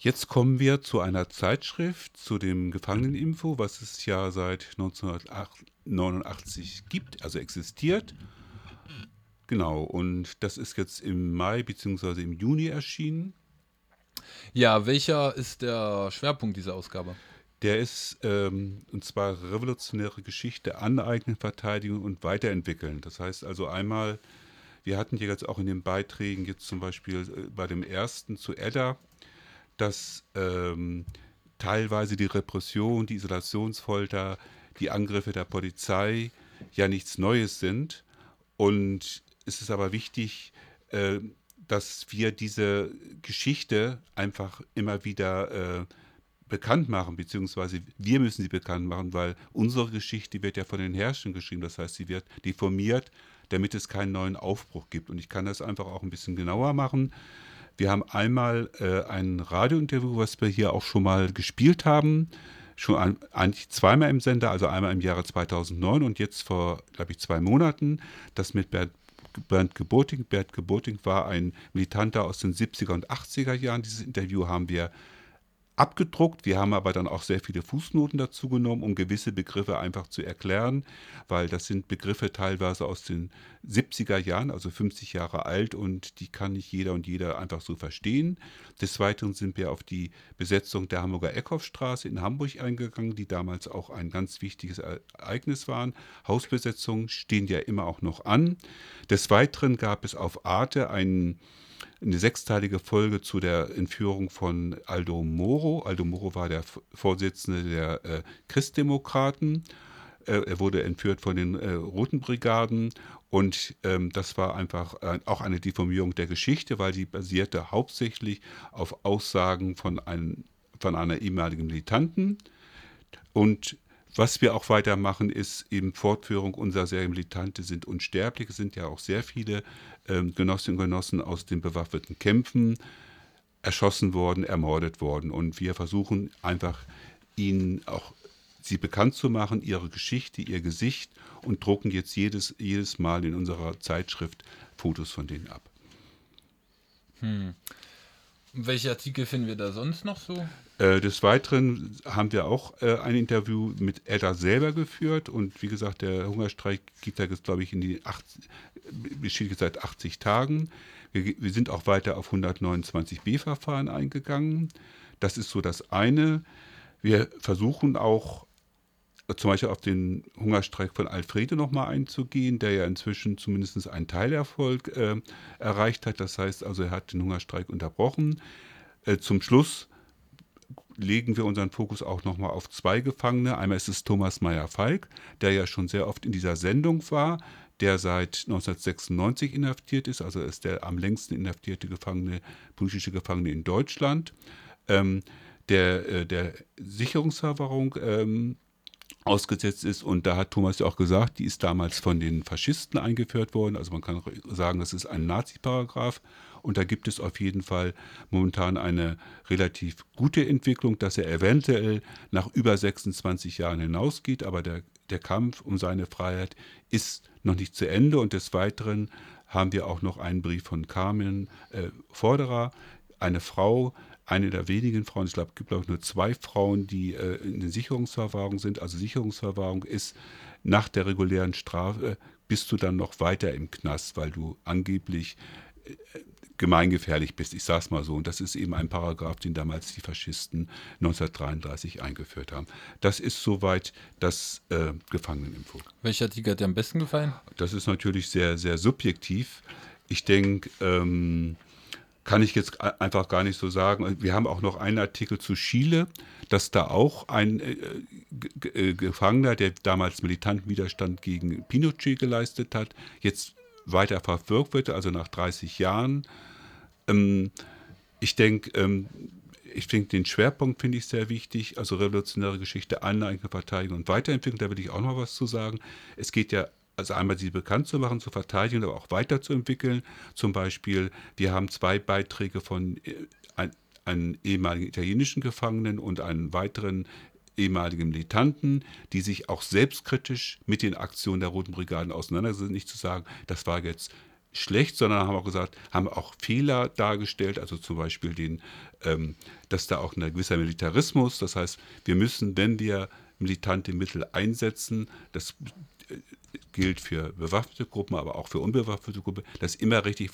Jetzt kommen wir zu einer Zeitschrift, zu dem Gefangeneninfo, was es ja seit 1989 gibt, also existiert. Genau, und das ist jetzt im Mai bzw. im Juni erschienen. Ja, welcher ist der Schwerpunkt dieser Ausgabe? Der ist, ähm, und zwar revolutionäre Geschichte, Aneignen, Verteidigung und Weiterentwickeln. Das heißt also einmal, wir hatten hier jetzt auch in den Beiträgen, jetzt zum Beispiel äh, bei dem ersten zu Edda, dass ähm, teilweise die Repression, die Isolationsfolter, die Angriffe der Polizei ja nichts Neues sind. Und es ist aber wichtig, äh, dass wir diese Geschichte einfach immer wieder äh, bekannt machen, beziehungsweise wir müssen sie bekannt machen, weil unsere Geschichte wird ja von den Herrschern geschrieben. Das heißt, sie wird deformiert, damit es keinen neuen Aufbruch gibt. Und ich kann das einfach auch ein bisschen genauer machen. Wir haben einmal äh, ein Radiointerview, was wir hier auch schon mal gespielt haben. Schon ein, eigentlich zweimal im Sender, also einmal im Jahre 2009 und jetzt vor, glaube ich, zwei Monaten, das mit Bert Bernd Geboting. Bernd Geboting war ein Militanter aus den 70er und 80er Jahren. Dieses Interview haben wir abgedruckt. Wir haben aber dann auch sehr viele Fußnoten dazu genommen, um gewisse Begriffe einfach zu erklären, weil das sind Begriffe teilweise aus den 70er Jahren, also 50 Jahre alt und die kann nicht jeder und jeder einfach so verstehen. Des Weiteren sind wir auf die Besetzung der Hamburger Eckhoffstraße in Hamburg eingegangen, die damals auch ein ganz wichtiges Ereignis waren. Hausbesetzungen stehen ja immer auch noch an. Des Weiteren gab es auf Arte einen eine sechsteilige Folge zu der Entführung von Aldo Moro. Aldo Moro war der Vorsitzende der äh, Christdemokraten. Äh, er wurde entführt von den äh, Roten Brigaden und ähm, das war einfach äh, auch eine Deformierung der Geschichte, weil sie basierte hauptsächlich auf Aussagen von, einem, von einer ehemaligen Militanten. Und was wir auch weitermachen, ist eben Fortführung unserer Serie Militante sind unsterblich. Es sind ja auch sehr viele ähm, Genossinnen und Genossen aus den bewaffneten Kämpfen erschossen worden, ermordet worden. Und wir versuchen einfach ihnen auch sie bekannt zu machen, ihre Geschichte, ihr Gesicht und drucken jetzt jedes, jedes Mal in unserer Zeitschrift Fotos von denen ab. Hm. Welche Artikel finden wir da sonst noch so? Äh, des Weiteren haben wir auch äh, ein Interview mit Edda selber geführt und wie gesagt, der Hungerstreik geht da jetzt, glaube ich, in die 80, besteht jetzt seit 80 Tagen. Wir, wir sind auch weiter auf 129b-Verfahren eingegangen. Das ist so das eine. Wir versuchen auch zum Beispiel auf den Hungerstreik von Alfrede nochmal einzugehen, der ja inzwischen zumindest einen Teilerfolg äh, erreicht hat. Das heißt also, er hat den Hungerstreik unterbrochen. Äh, zum Schluss legen wir unseren Fokus auch nochmal auf zwei Gefangene. Einmal ist es Thomas Meyer-Falk, der ja schon sehr oft in dieser Sendung war, der seit 1996 inhaftiert ist, also ist der am längsten inhaftierte Gefangene, politische Gefangene in Deutschland. Ähm, der, äh, der Sicherungsverwahrung ähm, ausgesetzt ist. Und da hat Thomas ja auch gesagt, die ist damals von den Faschisten eingeführt worden. Also man kann sagen, das ist ein Nazi-Paragraph. Und da gibt es auf jeden Fall momentan eine relativ gute Entwicklung, dass er eventuell nach über 26 Jahren hinausgeht. Aber der, der Kampf um seine Freiheit ist noch nicht zu Ende. Und des Weiteren haben wir auch noch einen Brief von Carmen äh, Forderer, eine Frau, eine der wenigen Frauen, ich glaube, es gibt glaube ich nur zwei Frauen, die äh, in der Sicherungsverwahrung sind. Also Sicherungsverwahrung ist nach der regulären Strafe, bist du dann noch weiter im Knast, weil du angeblich äh, gemeingefährlich bist. Ich sage es mal so. Und das ist eben ein Paragraph, den damals die Faschisten 1933 eingeführt haben. Das ist soweit das äh, Gefangeneninfo. Welcher Artikel hat dir am besten gefallen? Das ist natürlich sehr, sehr subjektiv. Ich denke, ähm, kann ich jetzt einfach gar nicht so sagen. Wir haben auch noch einen Artikel zu Chile, dass da auch ein äh, äh, Gefangener, der damals militanten Widerstand gegen Pinochet geleistet hat, jetzt weiter verwirkt wird, also nach 30 Jahren. Ähm, ich denke, ähm, ich finde den Schwerpunkt finde ich sehr wichtig, also revolutionäre Geschichte, Aneignung, Verteidigung und Weiterentwicklung, da will ich auch noch was zu sagen. Es geht ja also einmal sie bekannt zu machen, zu verteidigen, aber auch weiterzuentwickeln. Zum Beispiel, wir haben zwei Beiträge von äh, einem ehemaligen italienischen Gefangenen und einem weiteren ehemaligen Militanten, die sich auch selbstkritisch mit den Aktionen der Roten Brigaden auseinandersetzen. Nicht zu sagen, das war jetzt schlecht, sondern haben auch gesagt, haben auch Fehler dargestellt, also zum Beispiel den, ähm, dass da auch ein gewisser Militarismus, das heißt, wir müssen, wenn wir militante Mittel einsetzen, das gilt für bewaffnete Gruppen, aber auch für unbewaffnete Gruppen, das immer richtig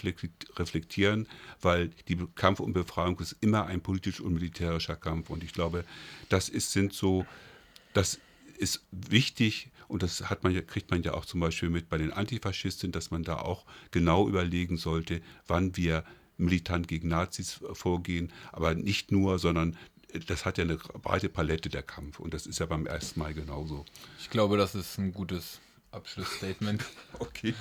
reflektieren, weil die Kampf um Befreiung ist immer ein politisch und militärischer Kampf. Und ich glaube, das ist, sind so, das ist wichtig und das hat man, kriegt man ja auch zum Beispiel mit bei den Antifaschisten, dass man da auch genau überlegen sollte, wann wir militant gegen Nazis vorgehen, aber nicht nur, sondern das hat ja eine breite Palette der Kampf und das ist ja beim ersten Mal genauso. Ich glaube, das ist ein gutes Abschlussstatement. okay.